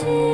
see